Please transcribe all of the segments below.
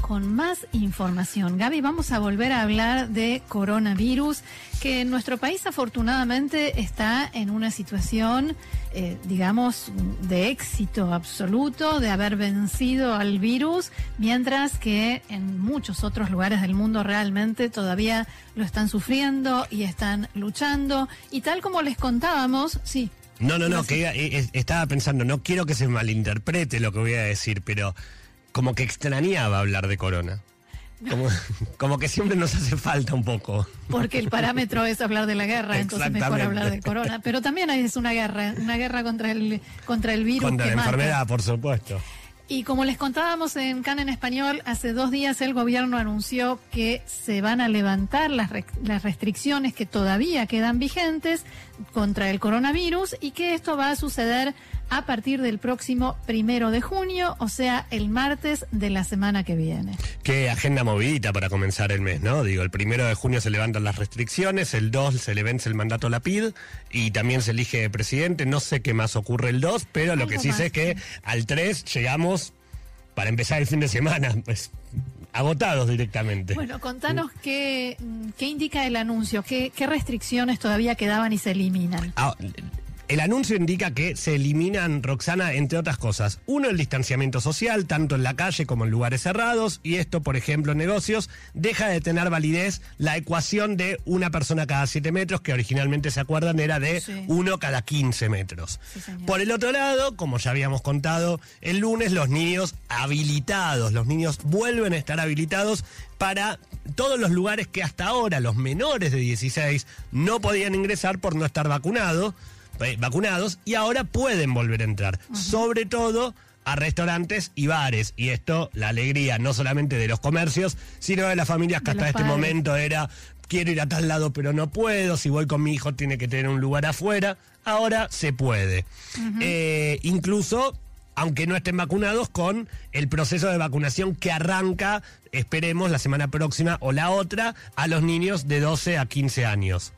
Con más información. Gaby, vamos a volver a hablar de coronavirus, que en nuestro país afortunadamente está en una situación, eh, digamos, de éxito absoluto, de haber vencido al virus, mientras que en muchos otros lugares del mundo realmente todavía lo están sufriendo y están luchando. Y tal como les contábamos, sí. No, no, no, que eh, estaba pensando, no quiero que se malinterprete lo que voy a decir, pero como que extrañaba hablar de corona. Como, como que siempre nos hace falta un poco. Porque el parámetro es hablar de la guerra, entonces mejor hablar de corona. Pero también es una guerra, una guerra contra el, contra el virus. Contra que la mata. enfermedad, por supuesto. Y como les contábamos en CAN en español, hace dos días el gobierno anunció que se van a levantar las, las restricciones que todavía quedan vigentes contra el coronavirus y que esto va a suceder a partir del próximo primero de junio, o sea, el martes de la semana que viene. Qué agenda movidita para comenzar el mes, ¿no? Digo, el primero de junio se levantan las restricciones, el 2 se le vence el mandato a la PID y también se elige presidente. No sé qué más ocurre el 2, pero lo que sí más, sé es que al 3 llegamos para empezar el fin de semana, pues agotados directamente. Bueno, contanos qué, qué indica el anuncio, qué, qué restricciones todavía quedaban y se eliminan. Ah, el anuncio indica que se eliminan, Roxana, entre otras cosas, uno, el distanciamiento social, tanto en la calle como en lugares cerrados, y esto, por ejemplo, en negocios, deja de tener validez la ecuación de una persona cada 7 metros, que originalmente, ¿se acuerdan?, era de Sí. uno cada 15 metros. Sí, por el otro lado, como ya habíamos contado el lunes, los niños habilitados, los niños vuelven a estar habilitados para todos los lugares que hasta ahora los menores de 16 no podían ingresar por no estar vacunado, eh, vacunados y ahora pueden volver a entrar, sobre todo a restaurantes y bares. Y esto, la alegría no solamente de los comercios, sino de las familias que De hasta este padres. momento era quiero ir a tal lado pero no puedo, si voy con mi hijo tiene que tener un lugar afuera, ahora se puede. Eh, incluso, aunque no estén vacunados, con el proceso de vacunación que arranca, esperemos, la semana próxima o la otra, a los niños de 12 a 15 años.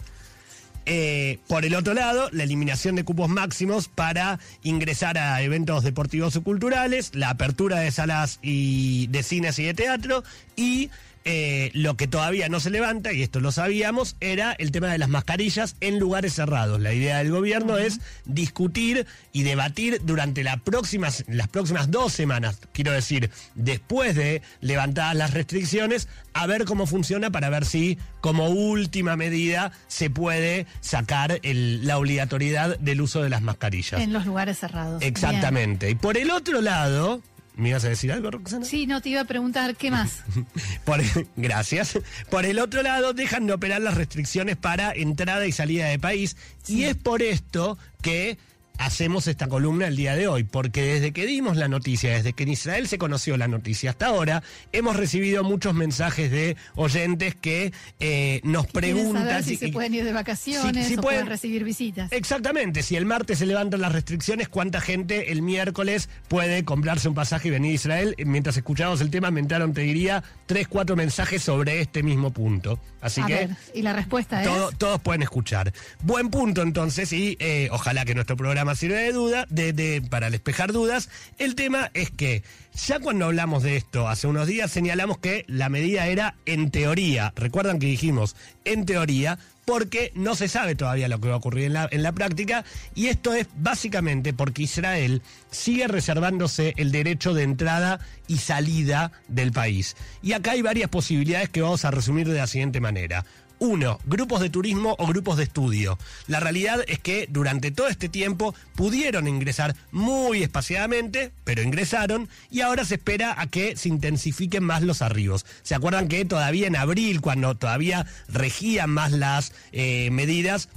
Eh, por el otro lado, la eliminación de cupos máximos para ingresar a eventos deportivos o culturales, la apertura de salas y de cines y de teatro y eh, lo que todavía no se levanta, y esto lo sabíamos, era el tema de las mascarillas en lugares cerrados. La idea del gobierno es discutir y debatir durante la próximas, las próximas dos semanas, quiero decir, después de levantadas las restricciones, a ver cómo funciona para ver si como última medida se puede sacar el- la obligatoriedad del uso de las mascarillas. En los lugares cerrados. Exactamente. Y por el otro lado, ¿me ibas a decir algo, Roxana? Sí, no te iba a preguntar qué más. Por- gracias. Por el otro lado, dejan de operar las restricciones para entrada y salida de país. Y es por esto que hacemos esta columna el día de hoy, porque desde que dimos la noticia, desde que en Israel se conoció la noticia hasta ahora, hemos recibido muchos mensajes de oyentes que eh, nos preguntan saber si se pueden ir de vacaciones si o pueden- pueden recibir visitas. Exactamente, si el martes se levantan las restricciones, ¿cuánta gente el miércoles puede comprarse un pasaje y venir a Israel? Mientras escuchábamos el tema, me entraron, te diría, tres, cuatro mensajes sobre este mismo punto. Así a que ver, y la respuesta todo- es... todos pueden escuchar. Buen punto entonces, y eh, ojalá que nuestro programa sirva de duda, de- para despejar dudas. El tema es que ya cuando hablamos de esto hace unos días señalamos que la medida era en teoría. Recuerdan que dijimos en teoría porque no se sabe todavía lo que va a ocurrir en la, en la práctica y esto es básicamente porque Israel sigue reservándose el derecho de entrada y salida del país. Y acá hay varias posibilidades que vamos a resumir de la siguiente manera. Uno, grupos de turismo o grupos de estudio. La realidad es que durante todo este tiempo pudieron ingresar muy espaciadamente, pero ingresaron y ahora se espera a que se intensifiquen más los arribos. ¿Se acuerdan que todavía en abril, cuando todavía regían más las eh, medidas,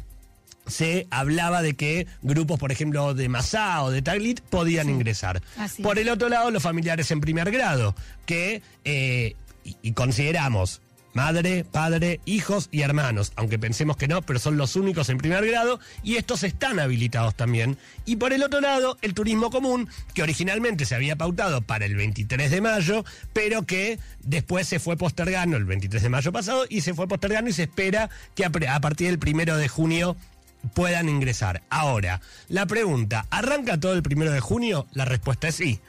se hablaba de que grupos, por ejemplo, de Masá o de Taglit podían ingresar. Así por el otro lado, los familiares en primer grado, que, eh, y, y consideramos, madre, padre, hijos y hermanos, aunque pensemos que no, pero son los únicos en primer grado y estos están habilitados también. Y por el otro lado, el turismo común, que originalmente se había pautado para el 23 de mayo, pero que después se fue postergando el 23 de mayo pasado y se fue postergando y se espera que a partir del primero de junio puedan ingresar. Ahora, la pregunta, ¿arranca todo el primero de junio? La respuesta es sí.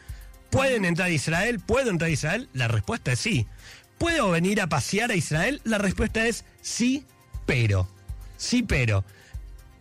¿Pueden entrar a Israel? ¿Puedo entrar a Israel? La respuesta es sí. ¿Puedo venir a pasear a Israel? La respuesta es sí, pero. Sí, pero.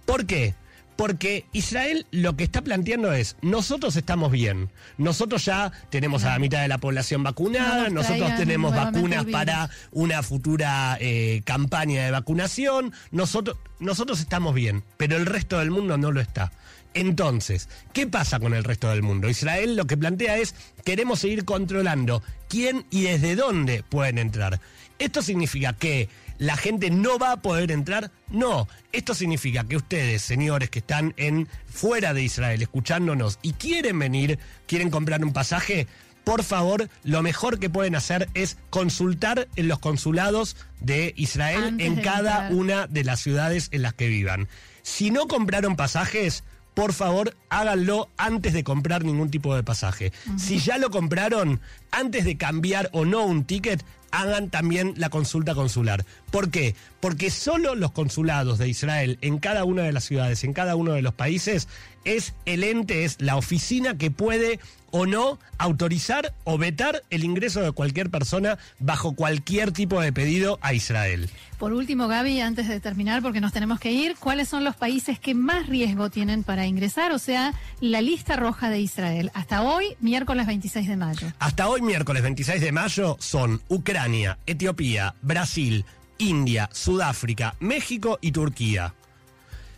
¿Por qué? Porque Israel lo que está planteando es, nosotros estamos bien, nosotros ya tenemos a la mitad de la población vacunada, nosotros tenemos vacunas para una futura eh, campaña de vacunación, nosotros, nosotros estamos bien, pero el resto del mundo no lo está. Entonces, ¿qué pasa con el resto del mundo? Israel lo que plantea es, queremos seguir controlando quién y desde dónde pueden entrar. ¿Esto significa que la gente no va a poder entrar? No, esto significa que ustedes, señores que están en fuera de Israel escuchándonos y quieren venir, quieren comprar un pasaje, por favor, lo mejor que pueden hacer es consultar en los consulados de Israel en cada una de las ciudades en las que vivan. Si no compraron pasajes, por favor háganlo antes de comprar ningún tipo de pasaje. Si ya lo compraron, antes de cambiar o no un ticket, hagan también la consulta consular. ¿Por qué? Porque solo los consulados de Israel en cada una de las ciudades, en cada uno de los países, es el ente, es la oficina que puede o no autorizar o vetar el ingreso de cualquier persona bajo cualquier tipo de pedido a Israel. Por último, Gaby, antes de terminar, porque nos tenemos que ir, ¿cuáles son los países que más riesgo tienen para ingresar? O sea, la lista roja de Israel. Hasta hoy, miércoles 26 de mayo. Hasta hoy, miércoles 26 de mayo, son Ucrania, Etiopía, Brasil, India, Sudáfrica, México y Turquía.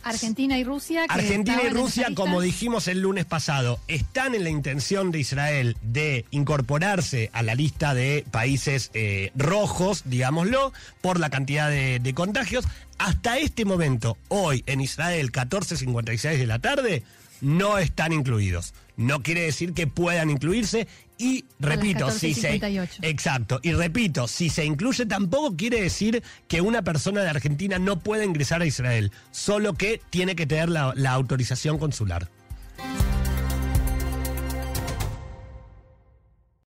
Argentina y Rusia. Argentina y Rusia, como dijimos el lunes pasado, están en la intención de Israel de incorporarse a la lista de países eh, rojos, digámoslo, por la cantidad de, de contagios. Hasta este momento, hoy en Israel, 14.56 de la tarde, no están incluidos. No quiere decir que puedan incluirse y repito, si se exacto, y repito, si se incluye tampoco quiere decir que una persona de Argentina no pueda ingresar a Israel, solo que tiene que tener la autorización consular.